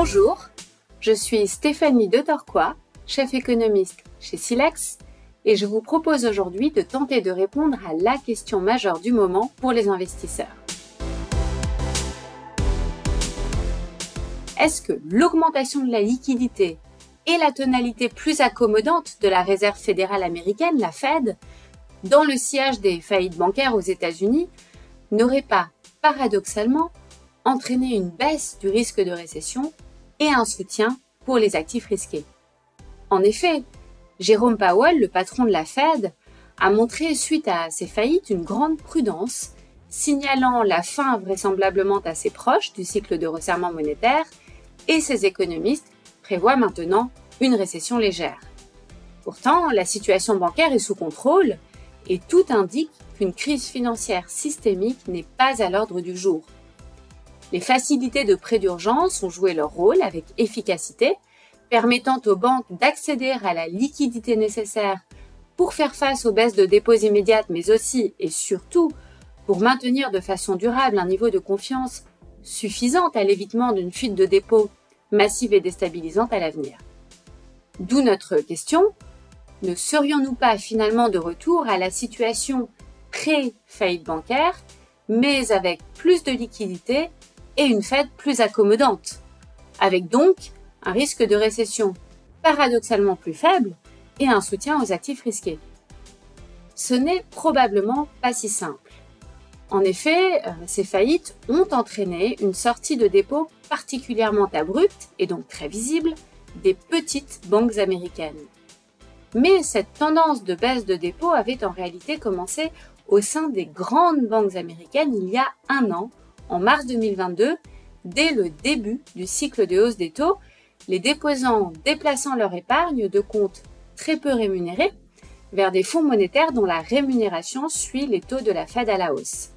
Bonjour, je suis Stéphanie de Torquois, chef économiste chez Silex, et je vous propose aujourd'hui de tenter de répondre à la question majeure du moment pour les investisseurs. Est-ce que l'augmentation de la liquidité et la tonalité plus accommodante de la Réserve fédérale américaine, la Fed, dans le sillage des faillites bancaires aux États-Unis, n'aurait pas, paradoxalement, entraîné une baisse du risque de récession et un soutien pour les actifs risqués. En effet, Jérôme Powell, le patron de la Fed, a montré suite à ces faillites une grande prudence, signalant la fin vraisemblablement assez proche du cycle de resserrement monétaire et ses économistes prévoient maintenant une récession légère. Pourtant, la situation bancaire est sous contrôle et tout indique qu'une crise financière systémique n'est pas à l'ordre du jour. Les facilités de prêt d'urgence ont joué leur rôle avec efficacité, permettant aux banques d'accéder à la liquidité nécessaire pour faire face aux baisses de dépôts immédiates, mais aussi et surtout pour maintenir de façon durable un niveau de confiance suffisant à l'évitement d'une fuite de dépôts massive et déstabilisante à l'avenir. D'où notre question, ne serions-nous pas finalement de retour à la situation pré-faillite bancaire, mais avec plus de liquidités et une Fed plus accommodante, avec donc un risque de récession paradoxalement plus faible et un soutien aux actifs risqués. Ce n'est probablement pas si simple. En effet, euh, ces faillites ont entraîné une sortie de dépôts particulièrement abrupte et donc très visible des petites banques américaines. Mais cette tendance de baisse de dépôts avait en réalité commencé au sein des grandes banques américaines il y a un an en mars 2022, dès le début du cycle de hausse des taux, les déposants déplaçant leur épargne de comptes très peu rémunérés vers des fonds monétaires dont la rémunération suit les taux de la Fed à la hausse.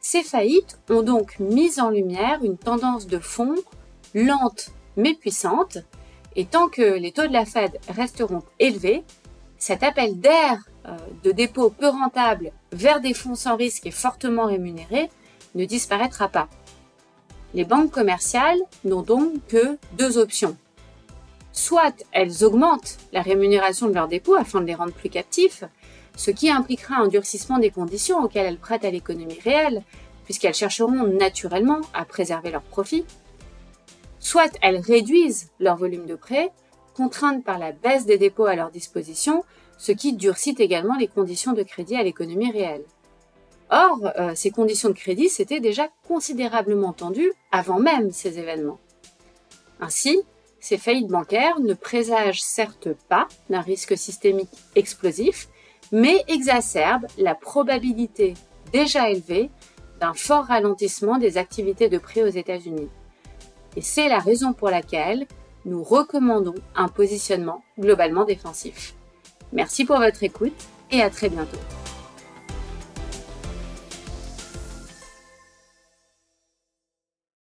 Ces faillites ont donc mis en lumière une tendance de fonds lente mais puissante, et tant que les taux de la Fed resteront élevés, cet appel d'air euh, de dépôts peu rentables vers des fonds sans risque et fortement rémunérés ne disparaîtra pas. Les banques commerciales n'ont donc que deux options. Soit elles augmentent la rémunération de leurs dépôts afin de les rendre plus captifs, ce qui impliquera un durcissement des conditions auxquelles elles prêtent à l'économie réelle, puisqu'elles chercheront naturellement à préserver leurs profits. Soit elles réduisent leur volume de prêts, contraintes par la baisse des dépôts à leur disposition, ce qui durcit également les conditions de crédit à l'économie réelle. Or, euh, ces conditions de crédit s'étaient déjà considérablement tendues avant même ces événements. Ainsi, ces faillites bancaires ne présagent certes pas d'un risque systémique explosif, mais exacerbent la probabilité déjà élevée d'un fort ralentissement des activités de prêt aux États-Unis. Et c'est la raison pour laquelle nous recommandons un positionnement globalement défensif. Merci pour votre écoute et à très bientôt.